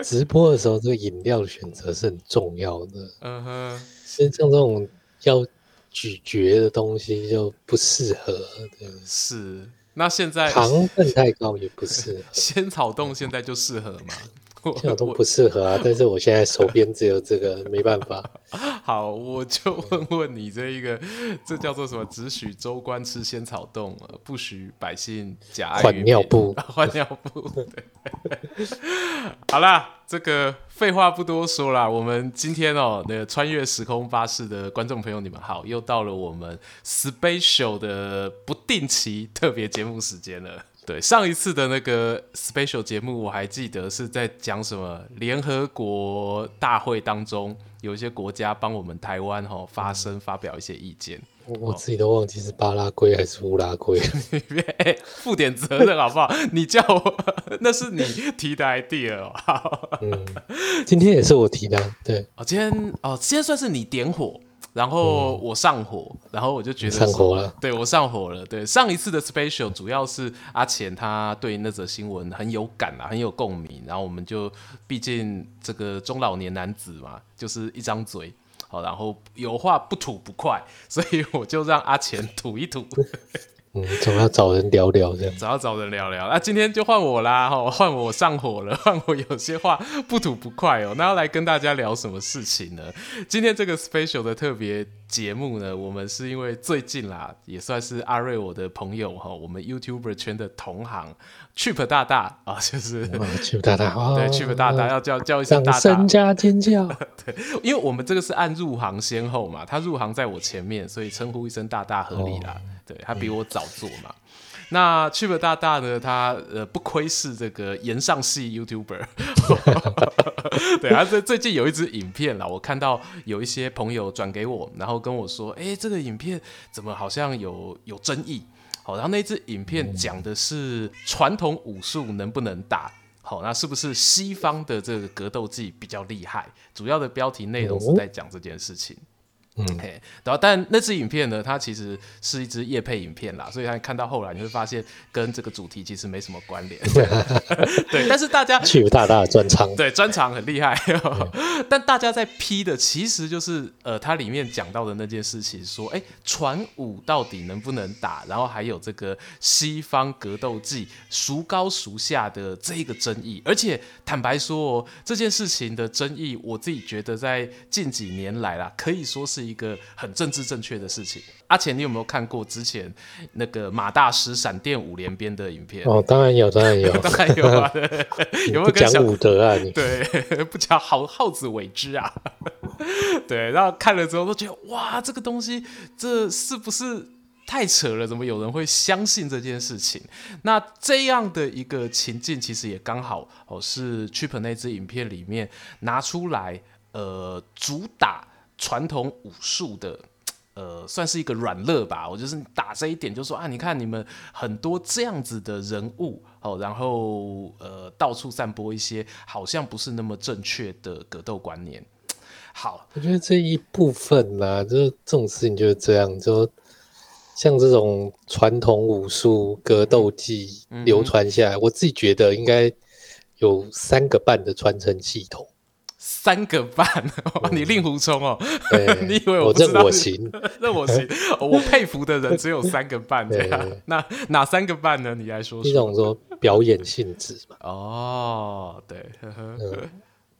直播的时候，这个饮料的选择是很重要的。嗯哼，其实像这种要咀嚼的东西就不适合。对，是。那现在糖分太高也不适合。仙草冻现在就适合吗？这都不适合啊！但是我现在手边只有这个，没办法。好，我就问问你，这一个这叫做什么？只许州官吃仙草冻，不许百姓假爱换尿布，换尿布。对 好啦，这个废话不多说啦，我们今天哦，那个穿越时空巴士的观众朋友，你们好，又到了我们 special 的不定期特别节目时间了。对，上一次的那个 special 节目，我还记得是在讲什么联合国大会当中，有一些国家帮我们台湾哈发声，发表一些意见。我自己都忘记是巴拉圭还是乌拉圭，别负点责任好不好？你叫我，那是你提的 idea 哦。嗯，今天也是我提的，对。哦，今天哦，今天算是你点火。然后我上火，嗯、然后我就觉得上火了，对，我上火了。对，上一次的 special 主要是阿钱他对那则新闻很有感啊，很有共鸣。然后我们就毕竟这个中老年男子嘛，就是一张嘴，好，然后有话不吐不快，所以我就让阿钱吐一吐。嗯，总要找人聊聊这样，总要找人聊聊。那、今天就换我啦，哈，换我上火了，换我有些话不吐不快哦。那要来跟大家聊什么事情呢？今天这个 special 的特别节目呢，我们是因为最近啦，也算是阿瑞我的朋友哈，我们 YouTuber 圈的同行。Chip 大大啊，就是 Chip 大大，对 Chip 大大要叫叫一声大大，掌声加尖叫。对，因为我们这个是按入行先后嘛，他入行在我前面，所以称呼一声大大合理啦。对，他比我早做嘛。那 Chip 大大呢，他呃不愧是这个炎上系 YouTuber。对，啊最最近有一支影片啦，我看到有一些朋友转给我，然后跟我说，哎，这个影片怎么好像有有争议？好，然后那支影片讲的是传统武术能不能打？好，那是不是西方的这个格斗技比较厉害？主要的标题内容是在讲这件事情。嗯，嘿，然后但那支影片呢，它其实是一支夜配影片啦，所以他看到后来你会发现跟这个主题其实没什么关联。对，但是大家去大大的专场，对，专场很厉害。但大家在批的其实就是呃，它里面讲到的那件事情，说，哎，传武到底能不能打？然后还有这个西方格斗技孰高孰下的这一个争议。而且坦白说哦，这件事情的争议，我自己觉得在近几年来啦，可以说是。一个很政治正确的事情。阿钱，你有没有看过之前那个马大师闪电五连鞭的影片？哦，当然有，当然有，当然有啊！有没有讲武德啊？你 对，不讲好好子为之啊！对，然后看了之后都觉得哇，这个东西这是不是太扯了？怎么有人会相信这件事情？那这样的一个情境，其实也刚好哦，是 Chip 那支影片里面拿出来呃主打。传统武术的，呃，算是一个软肋吧。我就是打这一点，就说啊，你看你们很多这样子的人物哦，然后呃，到处散播一些好像不是那么正确的格斗观念。好，我觉得这一部分呢，就是这种事情就是这样，就像这种传统武术格斗技流传下来，嗯嗯，我自己觉得应该有三个半的传承系统。三个半，你令狐冲哦？嗯、你以为我不知道？认我行，那我行。我佩服的人只有三个半 这样。那哪三个半呢？你来说说。一种说表演性质嘛。哦，对。呵呵嗯、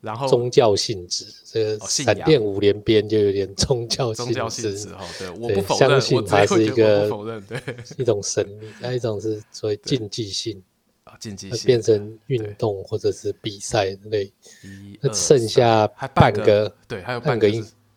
然后宗教性质，这个闪电五连鞭就有点宗教性质。哦，对，我不否认，相信它是一个否认，对，一种神秘。还有一种是所谓禁忌性。竞技变成运动或者是比赛类，那剩下半个，对，还有半个，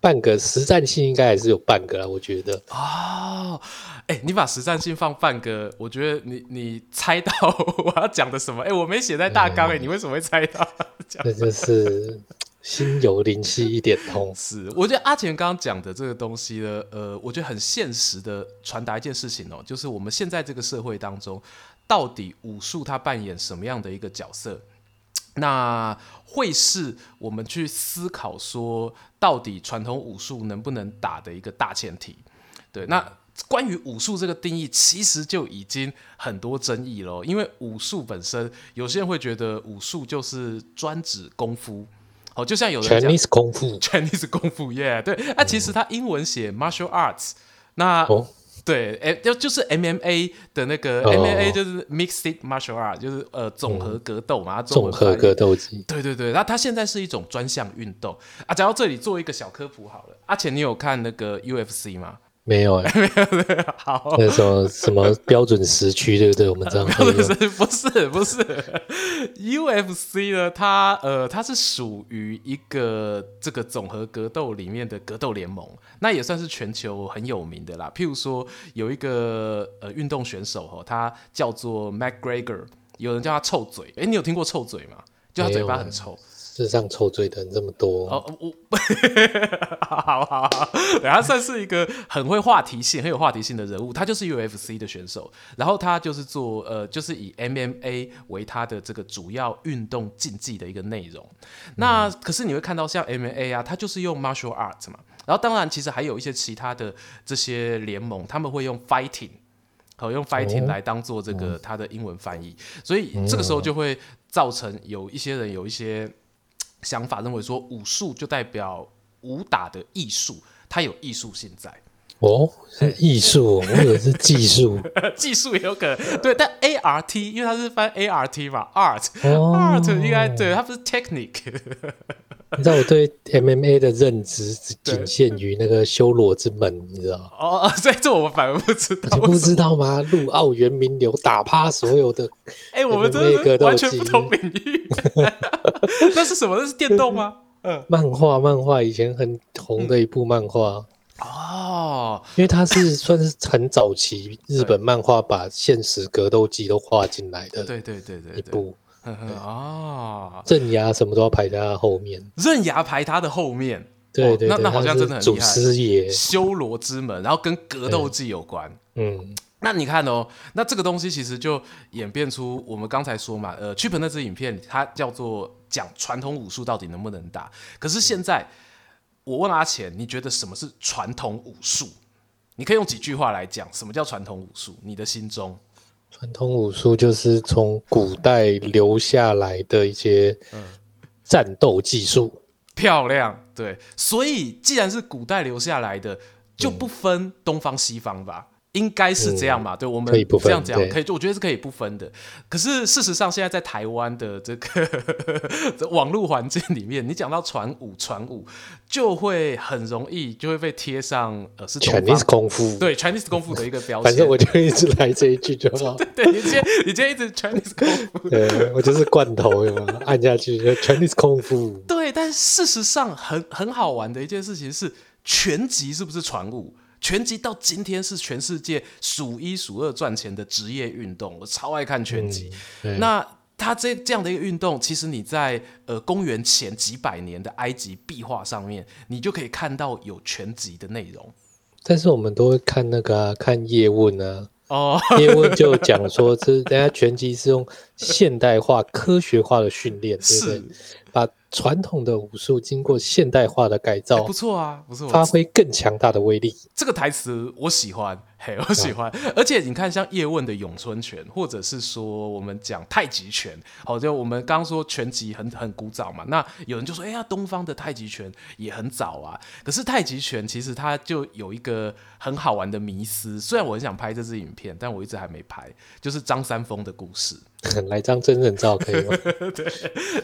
半个实战性应该还是有半个啦，我觉得。哦，哎、欸，你把实战性放半个，我觉得你你猜到我要讲的什么？哎、欸，我没写在大纲，哎、嗯，你为什么会猜到？这就是心有灵犀一点通。是，我觉得阿钱刚刚讲的这个东西呢，呃，我觉得很现实的传达一件事情哦，就是我们现在这个社会当中。到底武术它扮演什么样的一个角色？那会是我们去思考说，到底传统武术能不能打的一个大前提。对，那关于武术这个定义，其实就已经很多争议了。因为武术本身，有些人会觉得武术就是专指功夫，哦，就像有人讲 Chinese 功夫，Chinese 功夫，Yeah，对。那、啊、其实它英文写 Martial Arts，那。哦对，哎，就就是 MMA 的那个、oh, MMA 就是 Mixed Martial Art，就是呃综合格斗嘛，综合格斗技。对对对，那它现在是一种专项运动啊。讲到这里，做一个小科普好了。阿钱，你有看那个 UFC 吗？没有哎、欸，没有没有。好，那什么什么标准时区，对不对？我们这样标准时不是不是 UFC 呢？它呃，它是属于一个这个综合格斗里面的格斗联盟，那也算是全球很有名的啦。譬如说，有一个呃运动选手哈，他叫做 McGregor，有人叫他臭嘴。哎，你有听过臭嘴吗？就他嘴巴很臭。世上臭嘴的人这么多哦，我好好好好，对，他算是一个很会话题性、很有话题性的人物。他就是 UFC 的选手，然后他就是做呃，就是以 MMA 为他的这个主要运动竞技的一个内容。那可是你会看到像 MMA 啊，他就是用 Martial Arts 嘛，然后当然其实还有一些其他的这些联盟，他们会用 Fighting，好用 Fighting 来当做这个他的英文翻译，所以这个时候就会造成有一些人有一些。想法认为说武术就代表武打的艺术，它有艺术性在。哦，是艺术，我以为是技术，技术也有可能。对，但 A R T 因为它是翻 A R T 嘛，art、哦、art 应该对，它不是 technique。你知道我对 M M A 的认知只仅限于那个修罗之门，你知道哦，所以这我反而不知道，你不知道吗？陆奥原名流打趴所有的，哎，我们这是完全不同领域。那是什么？那是电动吗？嗯，漫画，漫画以前很红的一部漫画、嗯、哦，因为它是算是很早期日本漫画把现实格斗技都画进来的，对对对对，一部。啊，刃牙什么都要排在他后面，刃牙排他的后面，对对，那那好像真的很厉害。祖师爷，修罗之门，然后跟格斗技有关。嗯，那你看哦，那这个东西其实就演变出我们刚才说嘛，呃，Chip 那支影片，它叫做讲传统武术到底能不能打。可是现在我问阿钱，你觉得什么是传统武术？你可以用几句话来讲什么叫传统武术？你的心中。传统武术就是从古代留下来的一些战斗技术，漂亮。对，所以既然是古代留下来的，就不分东方西方吧。应该是这样嘛？嗯、对，我们这样讲可以，就我觉得是可以不分的。可是事实上，现在在台湾的这个 网络环境里面，你讲到传武，传武就会很容易就会被贴上呃是 Chinese 功夫，对 Chinese 功夫的一个 标签。反正我就一直来这一句就好。对，对，你今天你今天一直 Chinese 功夫，对我就是罐头有没有按下去就 Chinese 功夫。对，但事实上很很好玩的一件事情是，拳击是不是传武？拳击到今天是全世界数一数二赚钱的职业运动，我超爱看拳击。嗯、那它这这样的一个运动，其实你在呃公元前几百年的埃及壁画上面，你就可以看到有拳击的内容。但是我们都会看那个、啊、看叶问啊，哦，叶问就讲说，这人家拳击是用现代化、科学化的训练，是对不对？把传统的武术经过现代化的改造，不错啊，不错，发挥更强大的威力。这个台词我喜欢，嘿，我喜欢。而且你看，像叶问的咏春拳，或者是说我们讲太极拳，好，就我们刚刚说拳击很很古早嘛。那有人就说，哎呀，东方的太极拳也很早啊。可是太极拳其实它就有一个很好玩的迷思。虽然我很想拍这支影片，但我一直还没拍，就是张三丰的故事。来张真人照可以吗？对，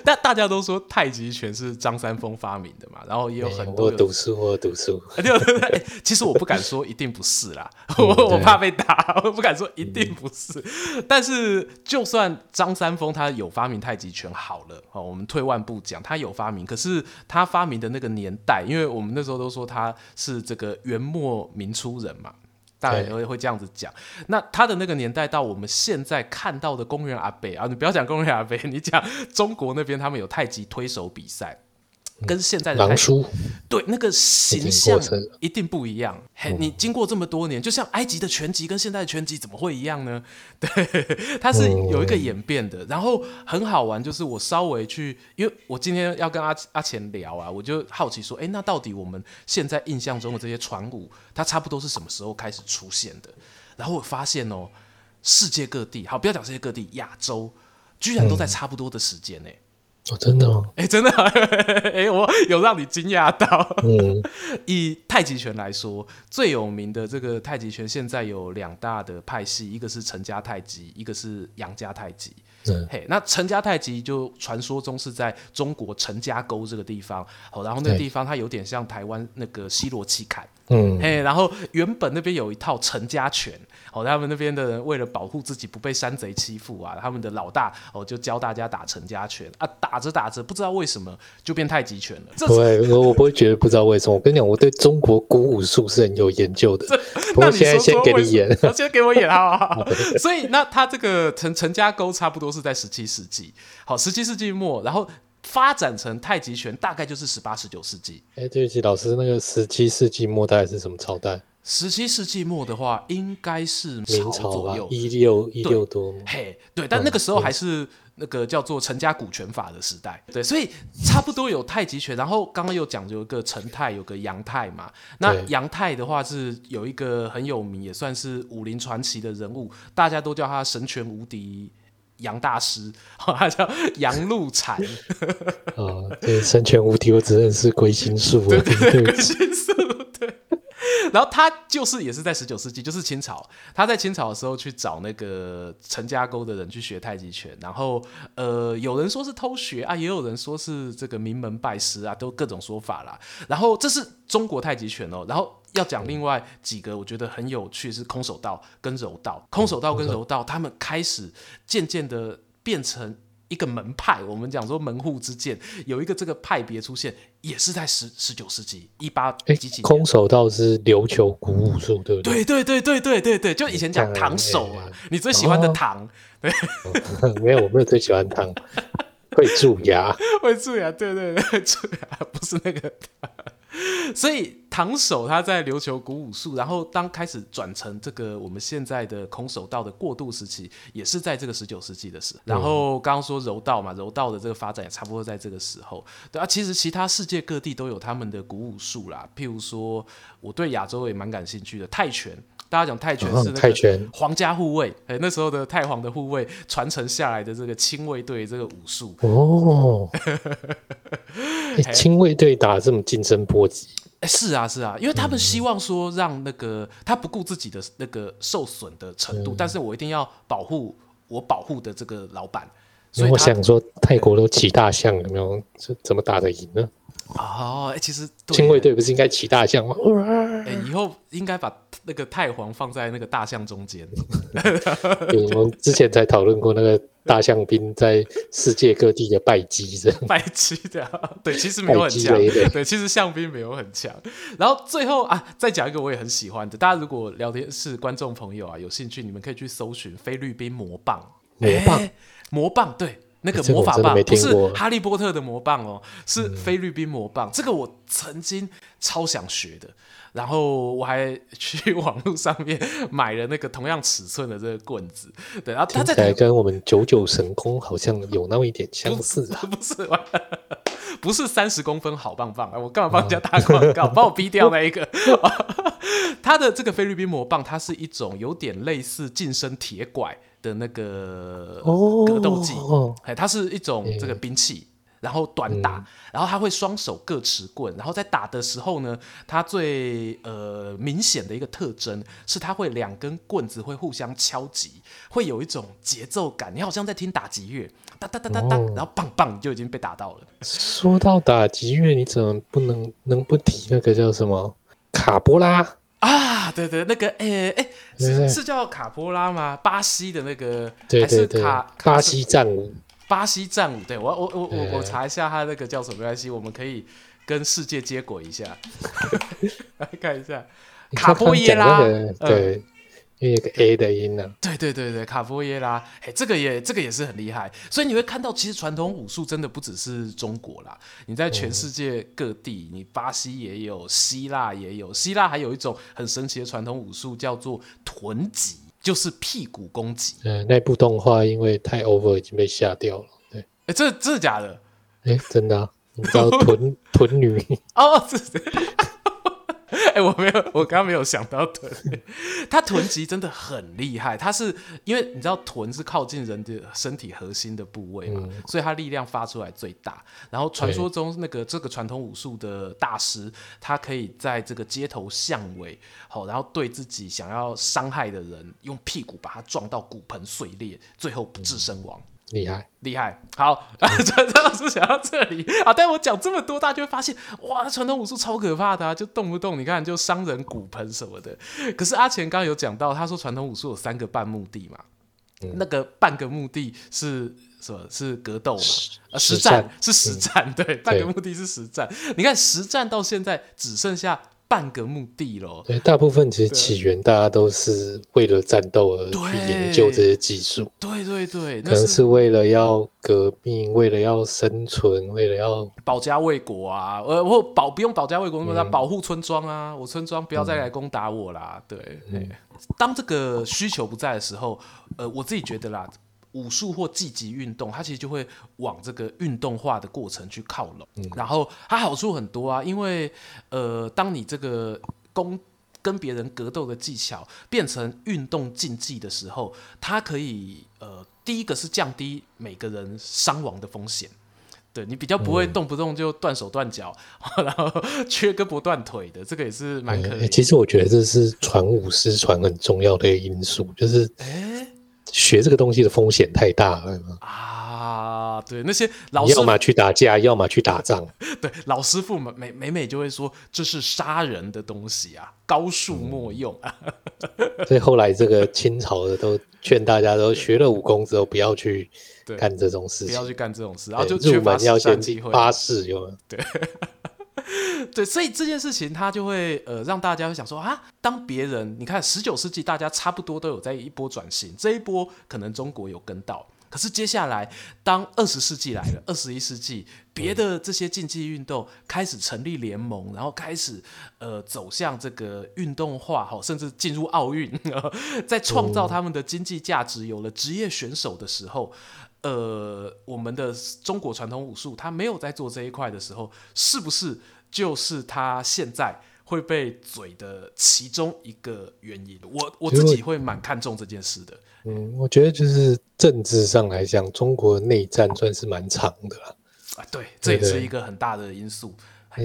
但大家都说太极拳是张三丰发明的嘛，然后也有很多我读书，我读书。对，其实我不敢说一定不是啦，我我怕被打，我不敢说一定不是。但是就算张三丰他有发明太极拳好了，哦，我们退万步讲，他有发明，可是他发明的那个年代，因为我们那时候都说他是这个元末明初人嘛。大概会会这样子讲，那他的那个年代到我们现在看到的公园阿北啊，你不要讲公园阿北，你讲中国那边他们有太极推手比赛，跟现在的太极对那个形象一定不一样。嘿，你经过这么多年，就像埃及的拳击跟现在的拳击怎么会一样呢？对，它是有一个演变的。然后很好玩，就是我稍微去，因为我今天要跟阿阿钱聊啊，我就好奇说，哎，那到底我们现在印象中的这些传舞，它差不多是什么时候开始出现的？然后我发现哦，世界各地，好，不要讲世界各地，亚洲居然都在差不多的时间呢。哦，真的吗？哎，真的，哎，我有让你惊讶到。嗯，以太极拳来说，最有名的这个太极拳，现在有两大的派系，一个是陈家太极，一个是杨家太极。嗯，嘿，那陈家太极就传说中是在中国陈家沟这个地方，好，然后那个地方它有点像台湾那个西螺七坎。嗯，嘿，然后原本那边有一套陈家拳，哦，他们那边的人为了保护自己不被山贼欺负啊，他们的老大哦就教大家打陈家拳啊，打着打着不知道为什么就变太极拳了。对，我我不会觉得不知道为什么。我跟你讲，我对中国古武术是很有研究的。不过现在先给你演，先给我演好不好？所以那他这个陈陈家沟差不多是在十七世纪，好，十七世纪末，然后。发展成太极拳大概就是十八、十九世纪。哎，对不起，老师，那个十七世纪末大概是什么朝代？十七世纪末的话，应该是明朝左右，一六一六多。嘿，对，但那个时候还是那个叫做陈家古拳法的时代。对，所以差不多有太极拳。然后刚刚又讲有一个陈太，有个杨太嘛。那杨太的话是有一个很有名，也算是武林传奇的人物，大家都叫他神拳无敌。杨大师，他叫杨露禅。哦，对，神拳无敌，我只认识归心术。对对对，归心术。对。然后他就是也是在十九世纪，就是清朝，他在清朝的时候去找那个陈家沟的人去学太极拳，然后呃，有人说是偷学啊，也有人说是这个名门拜师啊，都各种说法啦。然后这是中国太极拳哦，然后。要讲另外几个，我觉得很有趣是空手道跟柔道。空手道跟柔道，他们开始渐渐的变成一个门派。我们讲说门户之见，有一个这个派别出现，也是在十十九世纪一八几几年。空手道是琉球古武术，对不对？对对对对对对对，就以前讲唐手啊，你最喜欢的唐？对，没有，我没有最喜欢唐，会蛀牙，会蛀牙，对对对，蛀牙不是那个。所以唐手他在琉球古武术，然后当开始转成这个我们现在的空手道的过渡时期，也是在这个十九世纪的时候。然后刚刚说柔道嘛，柔道的这个发展也差不多在这个时候。对啊，其实其他世界各地都有他们的古武术啦，譬如说我对亚洲也蛮感兴趣的泰拳。大家讲泰拳是泰拳。皇家护卫，哎，那时候的太皇的护卫传承下来的这个亲卫队这个武术。哦，亲卫队打得这么近身波及，哎，是啊是啊，因为他们希望说让那个他不顾自己的那个受损的程度，但是我一定要保护我保护的这个老板，所以我想说泰国都骑大象，有没有？这怎么打得赢呢？哦，哎，其实亲卫队不是应该骑大象吗？哎，以后应该把那个太皇放在那个大象中间。我们之前才讨论过那个大象兵在世界各地的败绩，这样 败绩的，对，其实没有很强，对，其实象兵没有很强。然后最后啊，再讲一个我也很喜欢的，大家如果聊天室观众朋友啊有兴趣，你们可以去搜寻菲律宾魔棒，魔棒，魔棒，对。那个魔法棒不是哈利波特的魔棒哦，是菲律宾魔棒。这个我曾经超想学的，然后我还去网络上面买了那个同样尺寸的这个棍子。对，然后它在跟我们九九神功好像有那么一点相似 啊。不是，不是三十公分好棒棒，我干嘛帮人家打广告？帮我逼掉那一个。它的这个菲律宾魔棒，它是一种有点类似近身铁拐。的那个格斗技，哎、哦，它是一种这个兵器，然后短打，嗯、然后他会双手各持棍，然后在打的时候呢，它最呃明显的一个特征是，它会两根棍子会互相敲击，会有一种节奏感，你好像在听打击乐，哒哒哒哒哒，然后棒棒就已经被打到了。说到打击乐，你怎么不能能不提那个叫什么卡波拉？啊，对对，那个，诶诶，是是叫卡波拉吗？巴西的那个，还是卡巴西战舞？巴西战舞，对我我我我我查一下，他那个叫什么？没关系，我们可以跟世界接轨一下，来看一下卡波耶拉。对，因为有个 A 的音呢、啊。对对对对，卡波耶拉，哎，这个也这个也是很厉害。所以你会看到，其实传统武术真的不只是中国啦，你在全世界各地，你巴西也有，希腊也有，希腊还有一种很神奇的传统武术叫做臀击，就是屁股攻击。嗯，那部动画因为太 over 已经被下掉了。对，哎，这真的假的？哎，真的啊。你知道 臀臀女哦，是 哎、欸，我没有，我刚刚没有想到臀，他臀肌真的很厉害。他是因为你知道臀是靠近人的身体核心的部位嘛，嗯、所以他力量发出来最大。然后传说中那个这个传统武术的大师，他可以在这个街头巷尾，好，然后对自己想要伤害的人，用屁股把他撞到骨盆碎裂，最后不治身亡。嗯厉害，厉害，好，张老师讲到这里啊，但我讲这么多，大家就会发现，哇，传统武术超可怕的啊，就动不动你看就伤人骨盆什么的。可是阿钱刚刚有讲到，他说传统武术有三个半目的嘛，嗯、那个半个目的是什么？是格斗嘛？实呃，实战是实战，嗯、对，半个目的是实战。你看实战到现在只剩下。半个目的喽，对，大部分其实起源大家都是为了战斗而去研究这些技术，对对对，可能是为了要革命，为了要生存，为了要保家卫国啊，呃，或保不用保家卫国，那么保护村庄啊，我村庄不要再来攻打我啦，对，嗯、当这个需求不在的时候，呃，我自己觉得啦。武术或技击运动，它其实就会往这个运动化的过程去靠拢。嗯、然后它好处很多啊，因为呃，当你这个攻跟别人格斗的技巧变成运动竞技的时候，它可以呃，第一个是降低每个人伤亡的风险。对，你比较不会动不动就断手断脚，嗯、然后缺胳膊断腿的，这个也是蛮可以、嗯。其实我觉得这是传武失传很重要的一个因素，就是。欸学这个东西的风险太大了啊！对，那些老师要么去打架，要么去打仗。对，老师傅们每每每就会说，这是杀人的东西啊，高术莫用啊。嗯、所以后来这个清朝的都劝大家都学了武功之后不要去干这种事情，不要去干这种事，然后就入门要先发誓，有有？对。对，所以这件事情他就会呃让大家会想说啊，当别人你看十九世纪大家差不多都有在一波转型，这一波可能中国有跟到，可是接下来当二十世纪来了，二十一世纪别的这些竞技运动开始成立联盟，然后开始呃走向这个运动化哈，甚至进入奥运，在创造他们的经济价值，有了职业选手的时候，呃，我们的中国传统武术他没有在做这一块的时候，是不是？就是他现在会被嘴的其中一个原因，我我自己会蛮看重这件事的。嗯，我觉得就是政治上来讲，中国内战算是蛮长的啦。啊，对，这也是一个很大的因素。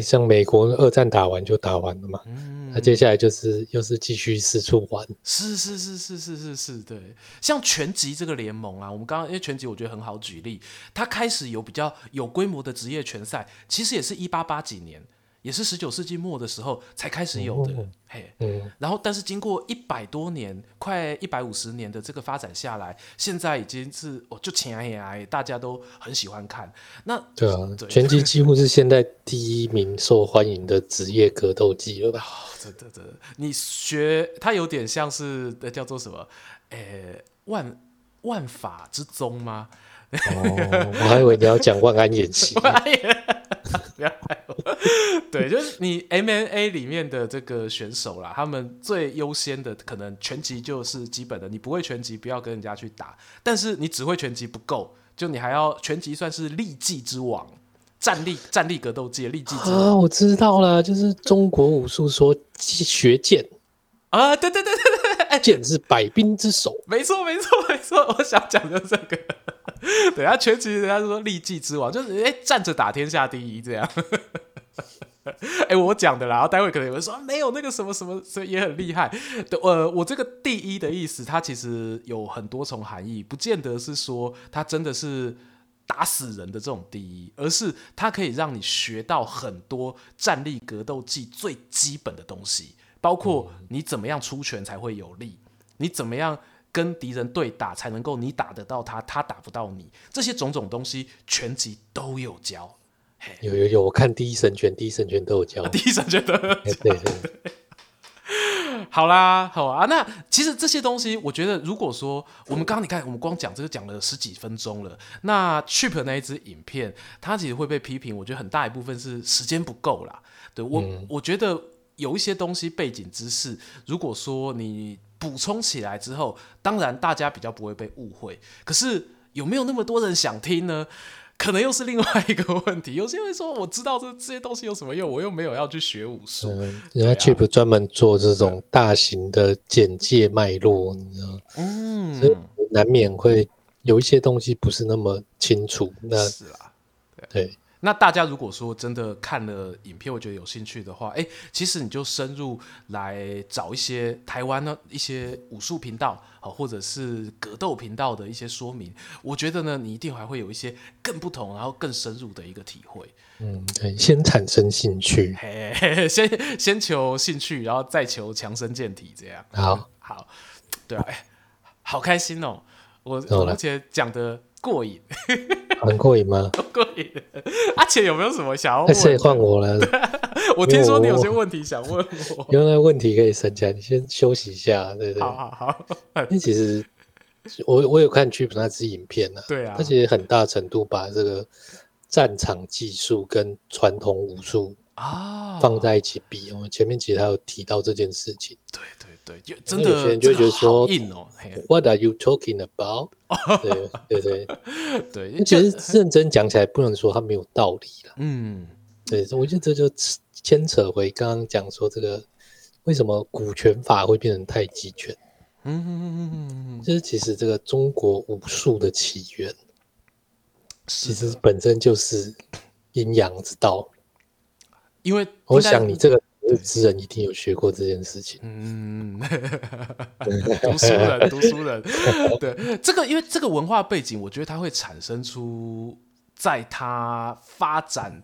像美国二战打完就打完了嘛，嗯，那接下来就是又是继续四处玩。是是是是是是是，对。像拳击这个联盟啊，我们刚刚因为拳击我觉得很好举例，它开始有比较有规模的职业拳赛，其实也是一八八几年。也是十九世纪末的时候才开始有的，嗯、嘿，嗯、然后但是经过一百多年，快一百五十年的这个发展下来，现在已经是哦，就前哎哎，大家都很喜欢看。那对啊，对拳击几乎是现在第一名受欢迎的职业格斗技了吧？哦，真的真的，你学它有点像是叫做什么？诶，万万法之宗吗？哦，我还以为你要讲万安演习。对，就是你 MMA 里面的这个选手啦，他们最优先的可能拳击就是基本的，你不会拳击不要跟人家去打，但是你只会拳击不够，就你还要拳击算是力技之王，站立站立格斗技的力技之王。啊，我知道了，就是中国武术说学剑啊，对对对对对，剑是百兵之首，没错没错没错，我想讲的这个。对啊，拳击人家说力技之王，就是哎、欸、站着打天下第一这样。哎、欸，我讲的啦，然后待会可能有人说没有那个什么什么，所以也很厉害。对，呃，我这个第一的意思，它其实有很多重含义，不见得是说它真的是打死人的这种第一，而是它可以让你学到很多站立格斗技最基本的东西，包括你怎么样出拳才会有力，你怎么样。跟敌人对打才能够你打得到他，他打不到你，这些种种东西全集都有教。有有有，我看第一神拳，第一神拳都有教，第一神拳都有教。对对对。好啦，好啊。那其实这些东西，我觉得如果说我们刚刚你看，我们光讲这个讲了十几分钟了。那 Cheap 那一支影片，它其实会被批评，我觉得很大一部分是时间不够啦。对我，嗯、我觉得有一些东西背景知识，如果说你补充起来之后，当然大家比较不会被误会。可是有没有那么多人想听呢？可能又是另外一个问题。有些人说，我知道这这些东西有什么用，我又没有要去学武术。嗯、人家 Cheap 专门做这种大型的简介脉络，你知道？嗯，所以难免会有一些东西不是那么清楚。那是啊，对。对那大家如果说真的看了影片，我觉得有兴趣的话，哎，其实你就深入来找一些台湾的一些武术频道，好，或者是格斗频道的一些说明，我觉得呢，你一定还会有一些更不同，然后更深入的一个体会。嗯，对，先产生兴趣，嘿嘿嘿先先求兴趣，然后再求强身健体，这样。好，好，对啊，哎，好开心哦，我我目前讲的过瘾。很过瘾吗？过瘾。阿且有没有什么想要问？现在换我了。我听说你有些问题想问我。原来问题可以省起来，你先休息一下，对不对？好好好。因为其实我我有看 Cheap 那支影片呢，对啊，他其实很大程度把这个战场技术跟传统武术啊放在一起比。我们前面其实还有提到这件事情。对对。对，就真的有些人就觉得说硬哦。What are you talking about？对对对对，其实认真讲起来，不能说它没有道理了。嗯，对，我觉得这就牵扯回刚刚讲说这个为什么股权法会变成太极拳。嗯嗯嗯嗯嗯，就是其实这个中国武术的起源，其实本身就是阴阳之道。因为我想你这个。知人一定有学过这件事情。嗯，读书人，读书人。对，这个因为这个文化背景，我觉得它会产生出，在它发展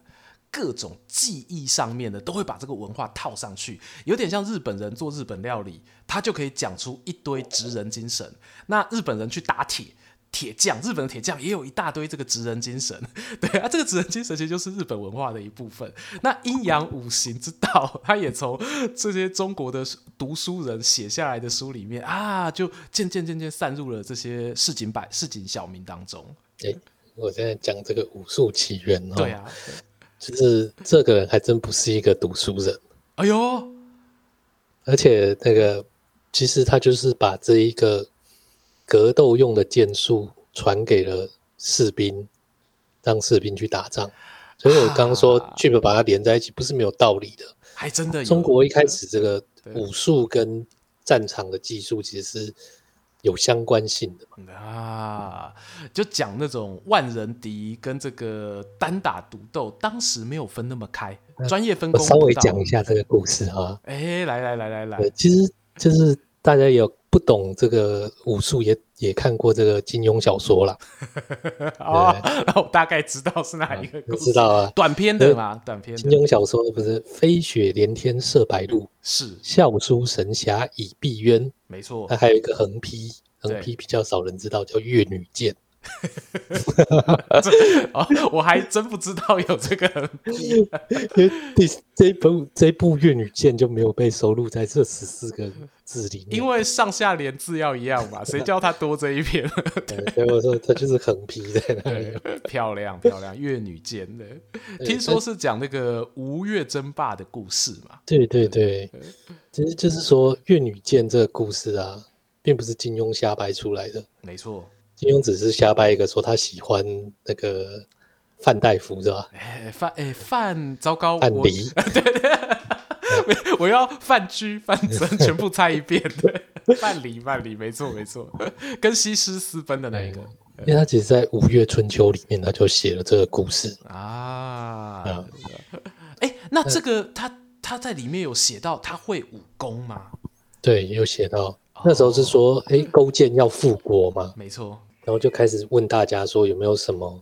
各种技艺上面的，都会把这个文化套上去，有点像日本人做日本料理，他就可以讲出一堆职人精神。那日本人去打铁。铁匠，日本的铁匠也有一大堆这个职人精神，对啊，这个职人精神其实就是日本文化的一部分。那阴阳五行之道，他也从这些中国的读书人写下来的书里面啊，就渐渐渐渐散入了这些市井百市井小民当中。哎，我现在讲这个武术起源哦，对啊，就是这个人还真不是一个读书人。哎呦，而且那个其实他就是把这一个。格斗用的剑术传给了士兵，让士兵去打仗。所以我刚刚说 Cheap 把它连在一起，不是没有道理的。还真的有，中国一开始这个武术跟战场的技术其实是有相关性的啊。就讲那种万人敌跟这个单打独斗，当时没有分那么开，专业分工。我稍微讲一下这个故事哈。哎，来来来来来，其实就是大家有。不懂这个武术也也看过这个金庸小说啦。哦，那我大概知道是哪一个故事。知道啊，短篇的嘛，短篇。金庸小说不是飞雪连天射白鹿，是笑书神侠倚碧鸳，没错。它还有一个横批，横批比较少人知道，叫越女剑。哦，我还真不知道有这个，因为第这一部这一部《越女剑》就没有被收录在这十四个字里面，因为上下联字要一样嘛，谁叫他多这一篇？对我说他就是横批在那里，漂亮漂亮，《越女剑》的，听说是讲那个吴越争霸的故事嘛？对对对，其实就是说《越女剑》这个故事啊，并不是金庸瞎掰出来的，没错。金庸只是瞎掰一个，说他喜欢那个范大夫是吧？哎，范哎范，糟糕，范蠡，对 对，对，我要范雎、范增 全部猜一遍，对，范蠡、范蠡，没错没错，跟西施私奔的那一个，因为他其实，在《五月春秋》里面，他就写了这个故事啊。哎、嗯，那这个他他在里面有写到他会武功吗？对，有写到，那时候是说，哎、哦，勾践要复国嘛？没错。然后就开始问大家说，有没有什么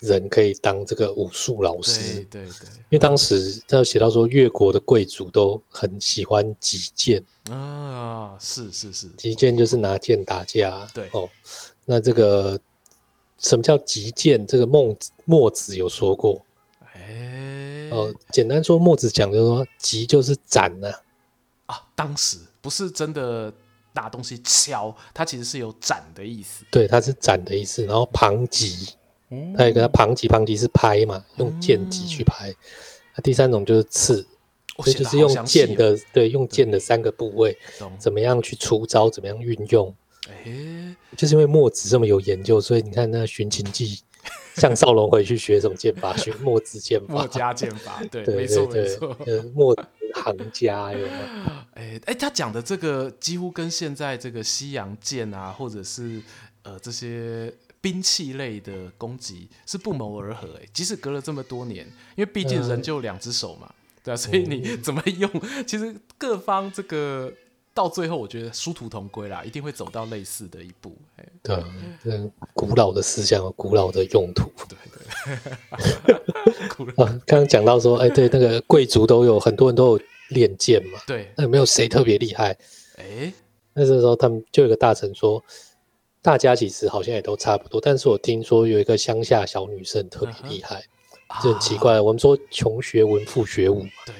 人可以当这个武术老师？对对对，因为当时他有写到说，越国的贵族都很喜欢击剑啊，是是是，击剑就是拿剑打架。对哦，那这个什么叫击剑？这个孟墨子有说过。哎，哦，简单说，墨子讲就是说，击就是斩呐。啊，当时。不是真的拿东西敲，它其实是有斩的意思。对，它是斩的意思。然后旁击，它有一个旁击，旁击是拍嘛，用剑击去拍。那、嗯、第三种就是刺，所以就是用剑的，对，用剑的三个部位，怎么样去出招，怎么样运用。哎，就是因为墨子这么有研究，所以你看那《寻秦记》。像少龙回去学什么剑法？学墨子剑法，墨家剑法。对，对没错没错。墨子行家？哎哎，他讲的这个几乎跟现在这个西洋剑啊，或者是呃这些兵器类的攻击是不谋而合。哎，即使隔了这么多年，因为毕竟人就两只手嘛，嗯、对啊，所以你怎么用，其实各方这个。到最后，我觉得殊途同归啦，一定会走到类似的一步。对，嗯，古老的思想，古老的用途。对对。啊，刚刚讲到说，哎，对，那个贵族都有很多人都有练剑嘛。对。那有没有谁特别厉害？哎，那这时候他们就有个大臣说，大家其实好像也都差不多，但是我听说有一个乡下小女生特别厉害，就很奇怪。我们说穷学文，富学武，对。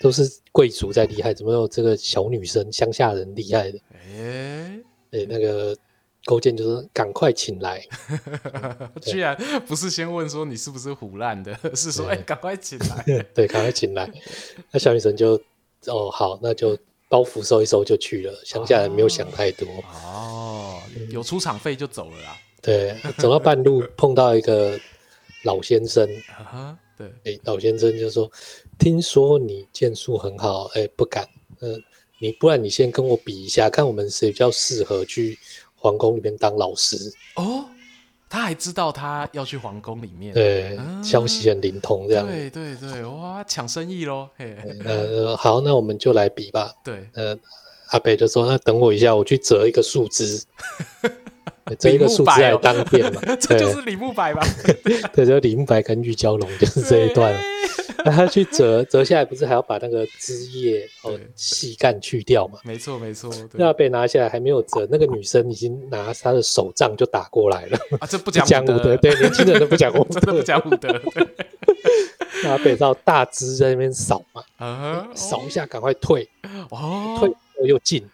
都是贵族在厉害，怎么有这个小女生乡下人厉害的？哎、欸欸，那个勾践就是：“赶快请来。”居然不是先问说你是不是腐烂的，是说哎，赶、欸、快请来。对，赶快请来。那小女生就哦好，那就包袱收一收就去了。乡下人没有想太多哦，有出场费就走了啦。对，走到半路碰到一个老先生。对，哎、欸，老先生就说：“听说你剑术很好，哎、欸，不敢。嗯、呃，你不然你先跟我比一下，看我们谁比较适合去皇宫里面当老师。”哦，他还知道他要去皇宫里面，对，嗯、消息很灵通，这样。对对对，哇，抢生意喽！嘿，呃，好，那我们就来比吧。对，呃，阿北就说：“那等我一下，我去折一个树枝。”这一个树枝来当垫嘛，这就是李慕白吧？对，就李慕白跟玉娇龙就是这一段。那 他去折折下来，不是还要把那个枝叶哦细干去掉嘛？没错，没错。那被拿下来还没有折，那个女生已经拿她的手杖就打过来了。啊，这不讲武德，对，年轻人都不讲武德，不讲武德。那被到大枝在那边扫嘛，扫一下，赶快退，哦退我又进。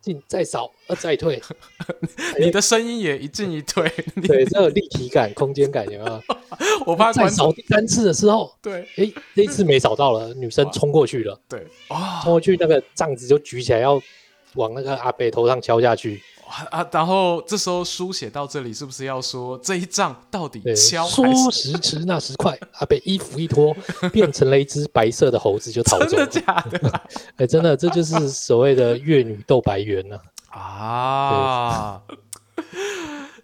进再扫，呃，再退，你的声音也一进一退，对，这有立体感、空间感，有没有？我怕再扫第三次的时候，对，哎，这一次没扫到了，女生冲过去了，对，冲过去那个杖子就举起来要往那个阿北头上敲下去。啊，然后这时候书写到这里，是不是要说这一仗到底敲？说时迟那时快，阿北衣服一脱，变成了一只白色的猴子，就逃走了。真的假的？哎，真的，这就是所谓的越女斗白猿呢。啊，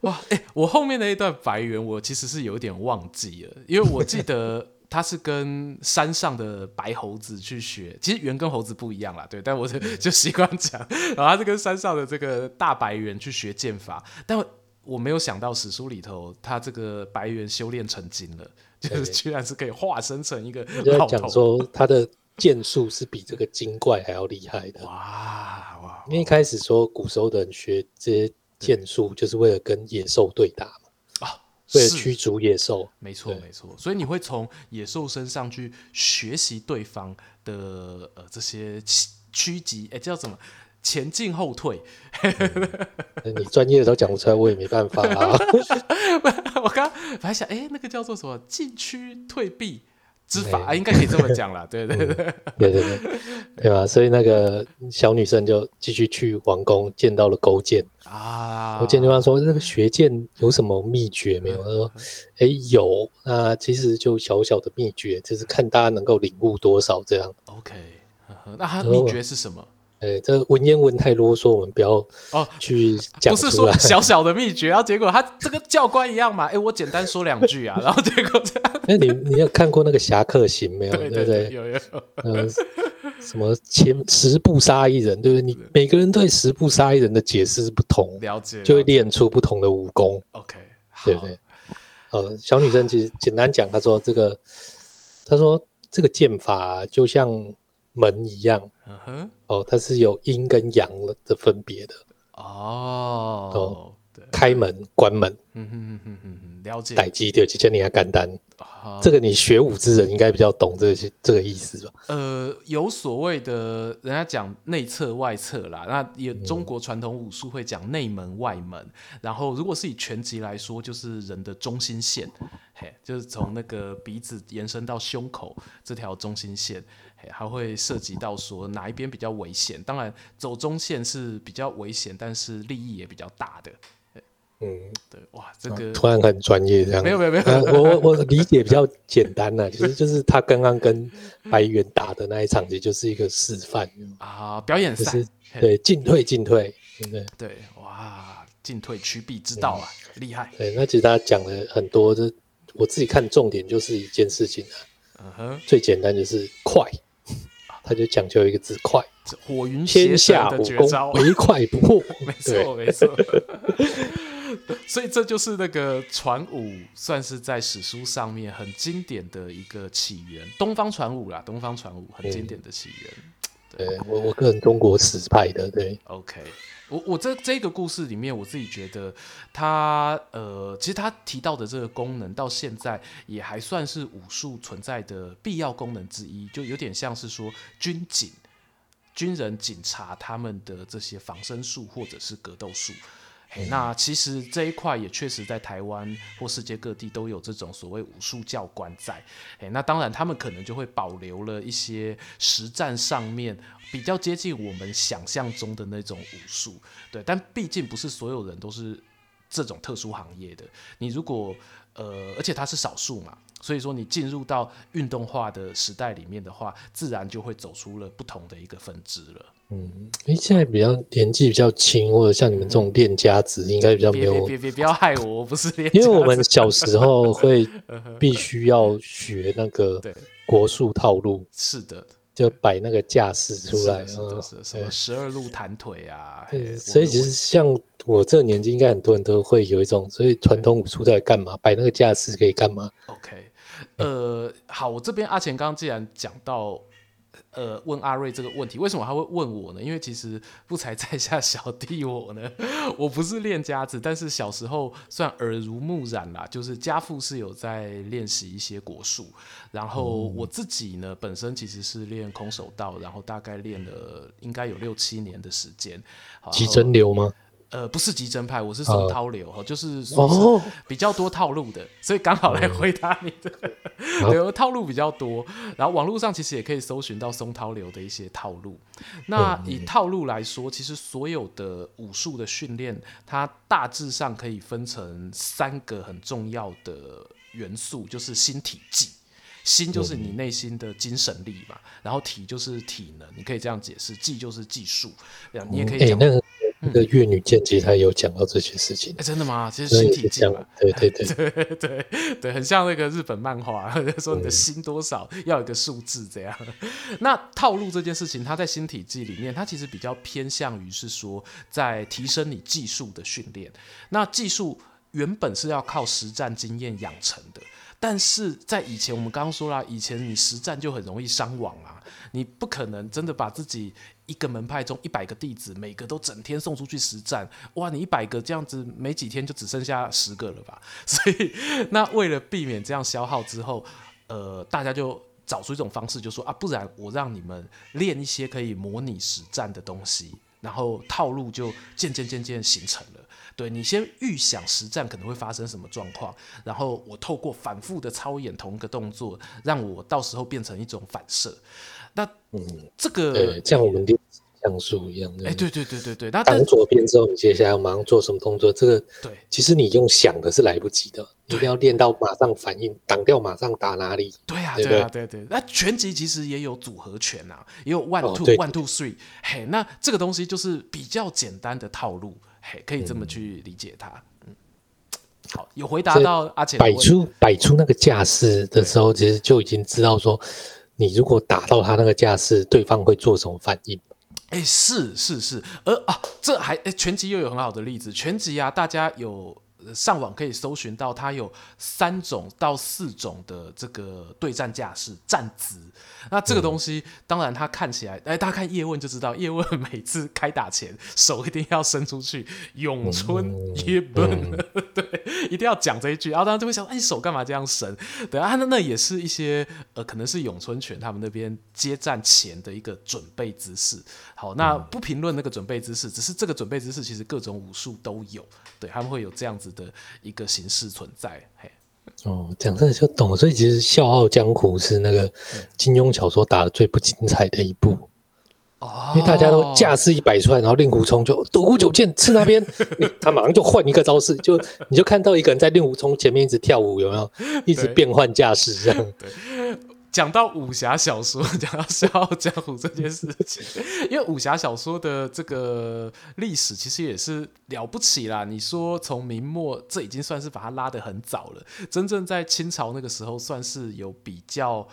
哇，哎，我后面那一段白猿，我其实是有点忘记了，因为我记得。他是跟山上的白猴子去学，其实猿跟猴子不一样啦，对，但我就就习惯讲，然后他是跟山上的这个大白猿去学剑法，但我没有想到史书里头他这个白猿修炼成精了，就是居然是可以化身成一个老头。讲说他的剑术是比这个精怪还要厉害的，哇哇！因为一开始说古时候的人学这些剑术，就是为了跟野兽对打嘛。为了驱逐野兽，没错没错，所以你会从野兽身上去学习对方的呃这些趋吉，哎，叫什么前进后退？嗯、你专业的都讲不出来，我也没办法啊。我刚刚本来想，哎，那个叫做什么进趋退避。之法啊，应该可以这么讲啦，对对对，对对对，对吧？所以那个小女生就继续去王宫，见到了勾践啊。勾践就问说：“那个学剑有什么秘诀没有？”他说：“哎，有。那其实就小小的秘诀，就是看大家能够领悟多少这样。” OK，那他秘诀是什么？哎、欸，这文言文太啰嗦，我们不要哦去讲。不是说小小的秘诀，然后结果他这个教官一样嘛？哎、欸，我简单说两句啊，然后结果这样。哎、欸，你你有看过那个《侠客行》没有？对对对，有有。呃，什么前十步杀一人，对不对？你每个人对十步杀一人的解释是不同，了解，就会练出不同的武功。OK，对不对？呃，小女生其实简单讲，她说这个，她说这个剑法就像。门一样，嗯哼，哦，它是有阴跟阳的分别的，哦，哦，开门关门，嗯哼哼哼哼，了解，代志就这么简单，啊、这个你学武之人应该比较懂这些这个意思吧？呃，有所谓的，人家讲内侧外侧啦，那也中国传统武术会讲内门外门，嗯、然后如果是以拳击来说，就是人的中心线，嘿，就是从那个鼻子延伸到胸口这条中心线，嘿，还会涉及到说哪一边比较危险。当然，走中线是比较危险，但是利益也比较大的。嗯，对，哇，这个突然很专业这样。没有没有没有，呃、我我我理解比较简单呐，其实就是他刚刚跟白猿打的那一场，也就是一个示范啊，表演赛，对，进退进退，对对？对，哇，进退趋避之道啊，嗯、厉害。对，那其实他讲了很多，就我自己看重点就是一件事情啊，嗯哼，最简单就是快，他就讲究一个字快，火云天下武功唯快不破，没错没错。所以这就是那个传武，算是在史书上面很经典的一个起源。东方传武啦，东方传武很经典的起源。嗯、对，对我我个人中国史派的，对。OK，我我这这个故事里面，我自己觉得他呃，其实他提到的这个功能，到现在也还算是武术存在的必要功能之一，就有点像是说军警、军人、警察他们的这些防身术或者是格斗术。那其实这一块也确实在台湾或世界各地都有这种所谓武术教官在。那当然他们可能就会保留了一些实战上面比较接近我们想象中的那种武术，对。但毕竟不是所有人都是这种特殊行业的。你如果呃，而且它是少数嘛，所以说你进入到运动化的时代里面的话，自然就会走出了不同的一个分支了。嗯，哎，现在比较年纪比较轻，或者像你们这种练家子，应该比较没有。别别别，不要害我，我不是练。因为我们小时候 会必须要学那个国术套路。是的，就摆那个架势出来，是的，是什么十二路弹腿啊？对，所以其实像我这个年纪，应该很多人都会有一种，所以传统武术在干嘛？摆那个架势可以干嘛？OK，呃，好，我这边阿钱刚刚既然讲到。呃，问阿瑞这个问题，为什么他会问我呢？因为其实不才在下小弟我呢，我不是练家子，但是小时候算耳濡目染啦，就是家父是有在练习一些国术，然后我自己呢，本身其实是练空手道，然后大概练了应该有六七年的时间。极真流吗？呃，不是极真派，我是松涛流哈，就是说比较多套路的，所以刚好来回答你的，对，套路比较多。然后网络上其实也可以搜寻到松涛流的一些套路。那以套路来说，其实所有的武术的训练，它大致上可以分成三个很重要的元素，就是心体技。心就是你内心的精神力嘛，然后体就是体能，你可以这样解释。技就是技术，你也可以讲。那个越女剑其实他有讲到这些事情，欸、真的吗？其实心体技嘛，对对对 对对对，很像那个日本漫画，说你的心多少、嗯、要有个数字这样。那套路这件事情，它在心体技里面，它其实比较偏向于是说在提升你技术的训练。那技术原本是要靠实战经验养成的。但是在以前，我们刚刚说了，以前你实战就很容易伤亡啊，你不可能真的把自己一个门派中一百个弟子，每个都整天送出去实战，哇，你一百个这样子，没几天就只剩下十个了吧？所以，那为了避免这样消耗之后，呃，大家就找出一种方式，就说啊，不然我让你们练一些可以模拟实战的东西，然后套路就渐渐渐渐形成。对，你先预想实战可能会发生什么状况，然后我透过反复的操演同一个动作，让我到时候变成一种反射。那嗯，这个对像我们练像素一样的，哎，对对对对对。那当左边之后，你接下来要马上做什么动作？这个对，其实你用想的是来不及的，一定要练到马上反应，挡掉马上打哪里。对啊，对啊，对对。那拳击其实也有组合拳啊，也有 one two one two three。嘿，那这个东西就是比较简单的套路。可以这么去理解它。嗯，好，有回答到阿杰。摆出摆出那个架势的时候，其实就已经知道说，你如果打到他那个架势，对方会做什么反应。哎、欸，是是是，而啊，这还哎，拳击又有很好的例子。拳击啊，大家有上网可以搜寻到，它有三种到四种的这个对战架势站姿。那这个东西，嗯、当然它看起来，哎，大家看叶问就知道，叶问每次开打前手一定要伸出去，咏春叶问，嗯嗯、对，一定要讲这一句。然后大家就会想，哎，你手干嘛这样伸？对啊，那那也是一些呃，可能是咏春拳他们那边接战前的一个准备姿势。好，那不评论那个准备姿势，只是这个准备姿势其实各种武术都有，对，他们会有这样子的一个形式存在。嘿。哦，讲这个就懂了。所以其实《笑傲江湖》是那个金庸小说打的最不精彩的一部，哦，因为大家都架势一摆出来，然后令狐冲就独孤九剑刺那边，他马上就换一个招式，就你就看到一个人在令狐冲前面一直跳舞，有没有？一直变换架势这样。对。讲到武侠小说，讲到《笑傲江湖》这件事情，因为武侠小说的这个历史其实也是了不起啦。你说从明末，这已经算是把它拉得很早了。真正在清朝那个时候，算是有比较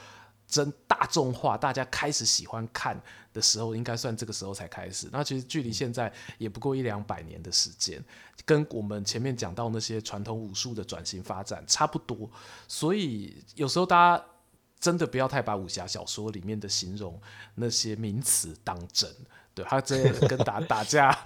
真大众化，大家开始喜欢看的时候，应该算这个时候才开始。那其实距离现在也不过一两百年的时间，跟我们前面讲到那些传统武术的转型发展差不多。所以有时候大家。真的不要太把武侠小说里面的形容那些名词当真，对，他真的跟打 打架，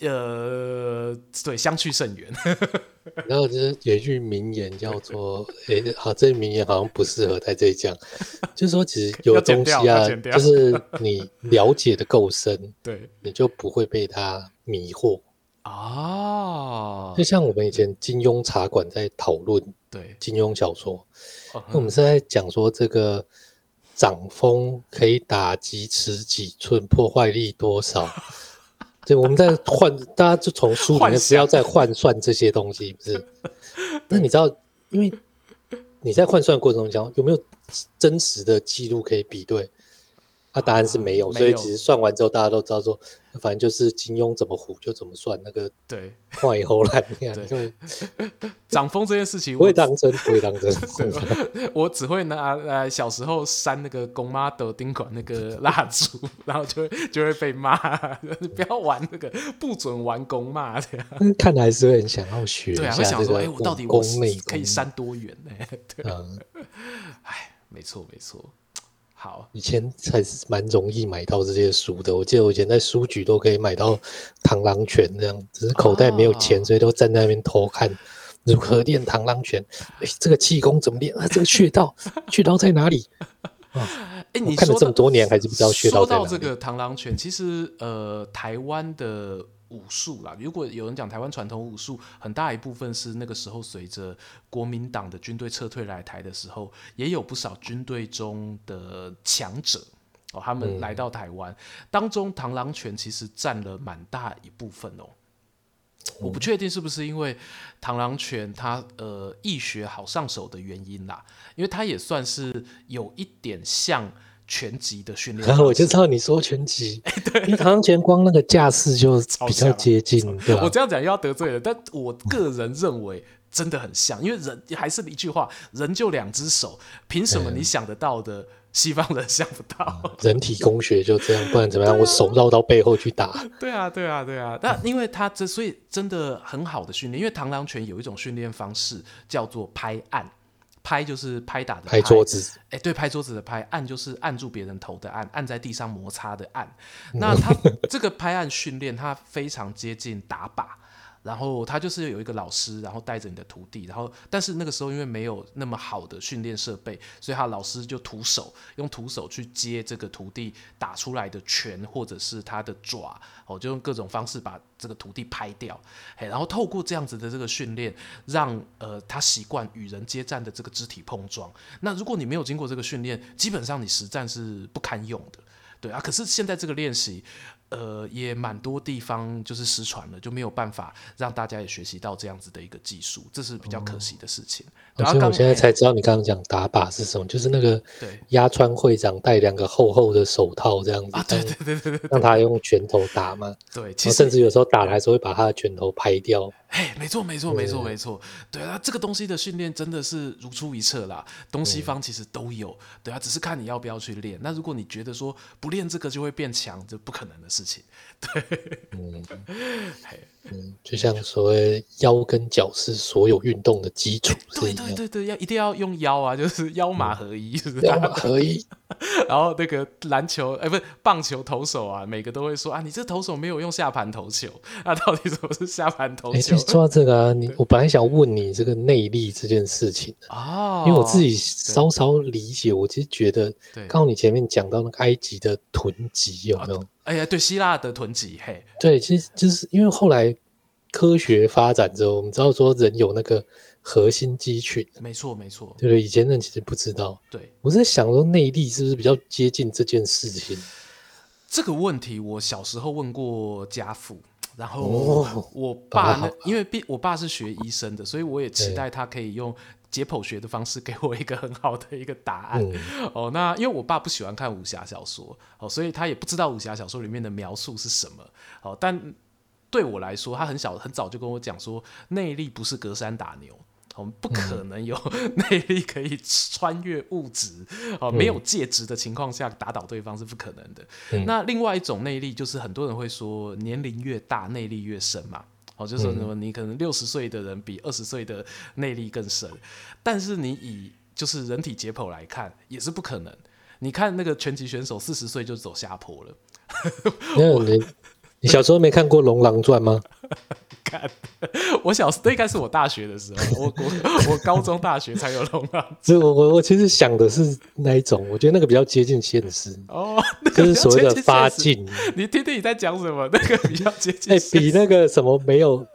呃，对，相去甚远。然后就是有一句名言叫做：“哎、欸，好，这句名言好像不适合在这里讲。”就是说，其实有东西啊，就是你了解的够深，对，你就不会被他迷惑啊。就像我们以前金庸茶馆在讨论对金庸小说。那我们是在讲说，这个掌风可以打几尺几寸，破坏力多少？对，我们在换，大家就从书里面不要再换算这些东西，不是？那你知道，因为你在换算的过程中，有没有真实的记录可以比对？他、啊、答案是没有，所以其实算完之后，大家都知道说，反正就是金庸怎么唬就怎么算。那个对，话以后来，你看，就 掌风这件事情，不会当真，不会当真。我只会拿呃小时候扇那个公妈的丁管那个蜡烛，然后就会就会被骂，不要玩那个，不准玩公妈这样。看来是会很想要学，对啊，会想说，哎，我到底我可以扇多远呢？对，嗯，哎，没错，没错。好，以前还是蛮容易买到这些书的。我记得我以前在书局都可以买到《螳螂拳》这样，只是口袋没有钱，所以都站在那边偷看如何练螳螂拳。哎，这个气功怎么练啊？这个穴道，穴道在哪里？哎，你看了这么多年还是不知道穴道在哪里。说到这个螳螂拳，其实呃，台湾的。武术啦，如果有人讲台湾传统武术，很大一部分是那个时候随着国民党的军队撤退来台的时候，也有不少军队中的强者哦，他们来到台湾，嗯、当中螳螂拳其实占了蛮大一部分哦。嗯、我不确定是不是因为螳螂拳它呃易学好上手的原因啦，因为它也算是有一点像。拳击的训练，然后我就知道你说拳击，对，因为螳螂拳光那个架势就比较接近。对，我这样讲又要得罪了，但我个人认为真的很像，因为人还是一句话，人就两只手，凭什么你想得到的西方人想不到？人体工学就这样，不然怎么样？我手绕到背后去打。对啊，对啊，对啊。但因为他这，所以真的很好的训练，因为螳螂拳有一种训练方式叫做拍按。拍就是拍打的拍，拍桌子，哎，对，拍桌子的拍，按就是按住别人头的按，按在地上摩擦的按。那他这个拍按训练，它非常接近打靶。然后他就是有一个老师，然后带着你的徒弟，然后但是那个时候因为没有那么好的训练设备，所以他老师就徒手用徒手去接这个徒弟打出来的拳或者是他的爪，哦，就用各种方式把这个徒弟拍掉，嘿，然后透过这样子的这个训练，让呃他习惯与人接战的这个肢体碰撞。那如果你没有经过这个训练，基本上你实战是不堪用的，对啊。可是现在这个练习。呃，也蛮多地方就是失传了，就没有办法让大家也学习到这样子的一个技术，这是比较可惜的事情。然后、哦、我现在才知道你刚刚讲打靶是什么，就是那个鸭川会长戴两个厚厚的手套这样子，啊、对，对，对对对，让他用拳头打嘛。对，其实甚至有时候打的时候会把他的拳头拍掉。嘿，没错没错没错没错，对啊，这个东西的训练真的是如出一辙啦，东西方其实都有，对啊，只是看你要不要去练。那如果你觉得说不练这个就会变强，这不可能的事。事情。对，嗯，嗯，就像所谓腰跟脚是所有运动的基础，对对对对，要一定要用腰啊，就是腰马合一，是不是？腰马合一。然后那个篮球，哎，不是棒球投手啊，每个都会说啊，你这投手没有用下盘投球，那 到底什么是下盘投球？说到这个啊，你我本来想问你这个内力这件事情哦，因为我自己稍稍理解，我其实觉得，刚好你前面讲到那个埃及的臀击有没有？哎呀，对，希腊的臀击，嘿，对，其实就是因为后来科学发展之后，我们知道说人有那个。核心肌群，没错没错，对对，以前人其实不知道。对，我在想说内力是不是比较接近这件事情？这个问题我小时候问过家父，然后我爸因为毕我爸是学医生的，所以我也期待他可以用解剖学的方式给我一个很好的一个答案。嗯、哦，那因为我爸不喜欢看武侠小说，哦，所以他也不知道武侠小说里面的描述是什么。哦，但对我来说，他很小很早就跟我讲说，内力不是隔山打牛。我们不可能有内力可以穿越物质，哦、嗯，没有介质的情况下打倒对方是不可能的。嗯、那另外一种内力就是很多人会说，年龄越大内力越深嘛，哦，就是说什么你可能六十岁的人比二十岁的内力更深，但是你以就是人体解剖来看也是不可能。你看那个拳击选手四十岁就走下坡了。你小时候没看过《龙狼传》吗？看，我小时候应该是我大学的时候，我我我高中大学才有龙狼。所以我我我其实想的是那一种，我觉得那个比较接近现实哦，就是所谓的发劲。你听听你在讲什么？那个比较接近，欸，比那个什么没有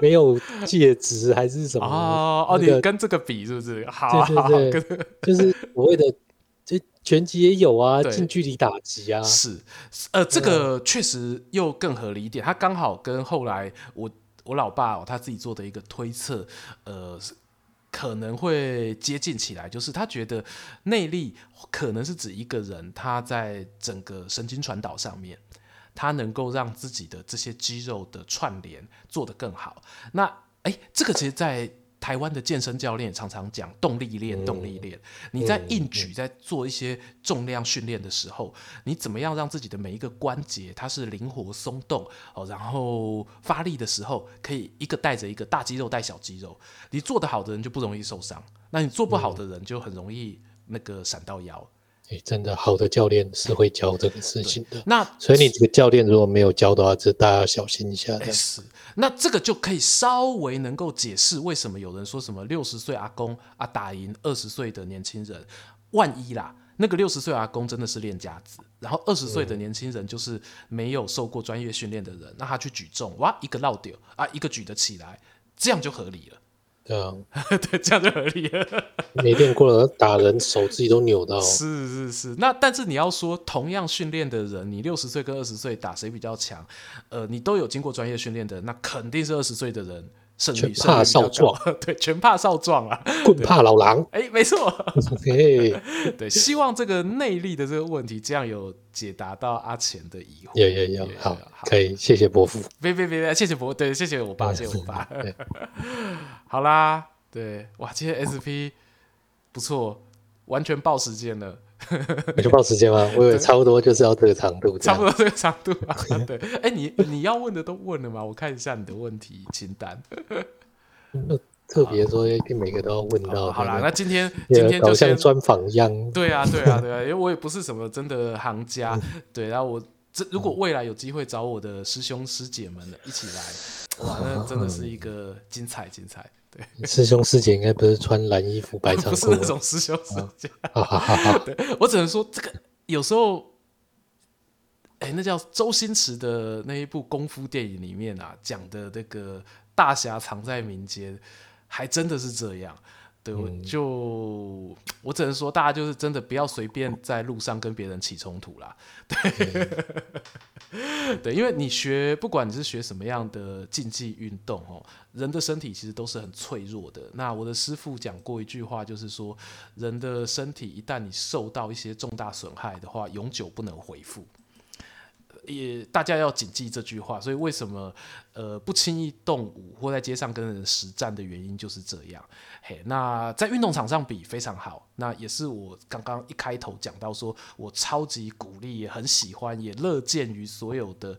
没有戒指还是什么？哦哦，你跟这个比是不是？好，对对对，就是所谓的。拳击也有啊，近距离打击啊，是，呃，这个确实又更合理一点。他刚好跟后来我我老爸、哦、他自己做的一个推测，呃，可能会接近起来，就是他觉得内力可能是指一个人他在整个神经传导上面，他能够让自己的这些肌肉的串联做得更好。那，哎，这个其实，在台湾的健身教练常常讲动力链，动力链。你在硬举，在做一些重量训练的时候，你怎么样让自己的每一个关节它是灵活松动哦？然后发力的时候，可以一个带着一个大肌肉带小肌肉。你做得好的人就不容易受伤，那你做不好的人就很容易那个闪到腰。哎，真的好的教练是会教这个事情的。那所以你这个教练如果没有教的话，这大家要小心一下。那这个就可以稍微能够解释为什么有人说什么六十岁阿公啊打赢二十岁的年轻人。万一啦，那个六十岁阿公真的是练家子，然后二十岁的年轻人就是没有受过专业训练的人，那他去举重，哇，一个落掉啊，一个举得起来，这样就合理了。对啊，对，这样就合理了。没练过了，打人手自己都扭到。是是是，那但是你要说同样训练的人，你六十岁跟二十岁打谁比较强？呃，你都有经过专业训练的，那肯定是二十岁的人胜率全怕少壮，对，全怕少壮啊，棍怕老狼。哎，没错。对，希望这个内力的这个问题，这样有解答到阿钱的疑惑。有有有，好，可以，谢谢伯父。别别别别，谢谢伯，对，谢谢我爸，谢谢我爸。好啦，对，哇，今天 SP 不错，完全爆时间了。完全报时间吗？我以为差不多就是要这个长度，差不多这个长度啊。对，哎，你你要问的都问了吗？我看一下你的问题清单。特别说，每个都要问到。好啦，那今天今天就像专访一样。对啊，对啊，对啊，因为我也不是什么真的行家。对，然后我这如果未来有机会找我的师兄师姐们一起来，哇，那真的是一个精彩精彩。师兄师姐应该不是穿蓝衣服白长裤，不是那种师兄师姐。对，我只能说这个有时候，哎，那叫周星驰的那一部功夫电影里面啊，讲的那个大侠藏在民间，还真的是这样。对，我就我只能说，大家就是真的不要随便在路上跟别人起冲突啦。对，对，因为你学，不管你是学什么样的竞技运动哦，人的身体其实都是很脆弱的。那我的师傅讲过一句话，就是说，人的身体一旦你受到一些重大损害的话，永久不能恢复。也大家要谨记这句话。所以为什么呃不轻易动武或在街上跟人实战的原因就是这样。嘿，那在运动场上比非常好，那也是我刚刚一开头讲到说，我超级鼓励，也很喜欢，也乐见于所有的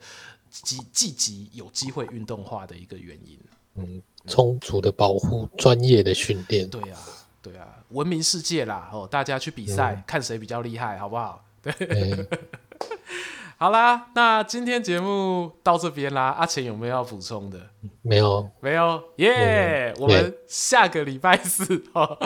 积积极有机会运动化的一个原因。嗯，充足的保护，专业的训练。对啊，对啊，文明世界啦，哦，大家去比赛，嗯、看谁比较厉害，好不好？对。欸 好啦，那今天节目到这边啦。阿钱有没有要补充的？没有，没有，耶、yeah！我们下个礼拜四哦，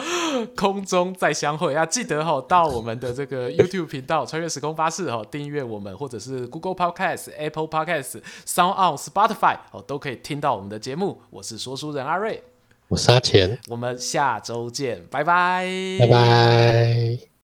空中再相会。要记得哈，到我们的这个 YouTube 频道“穿越时空巴士”哈，订阅我们，或者是 Google Podcast、Apple Podcast、Sound On、Spotify 哦，都可以听到我们的节目。我是说书人阿瑞，我是阿钱，我们下周见，拜拜，拜拜。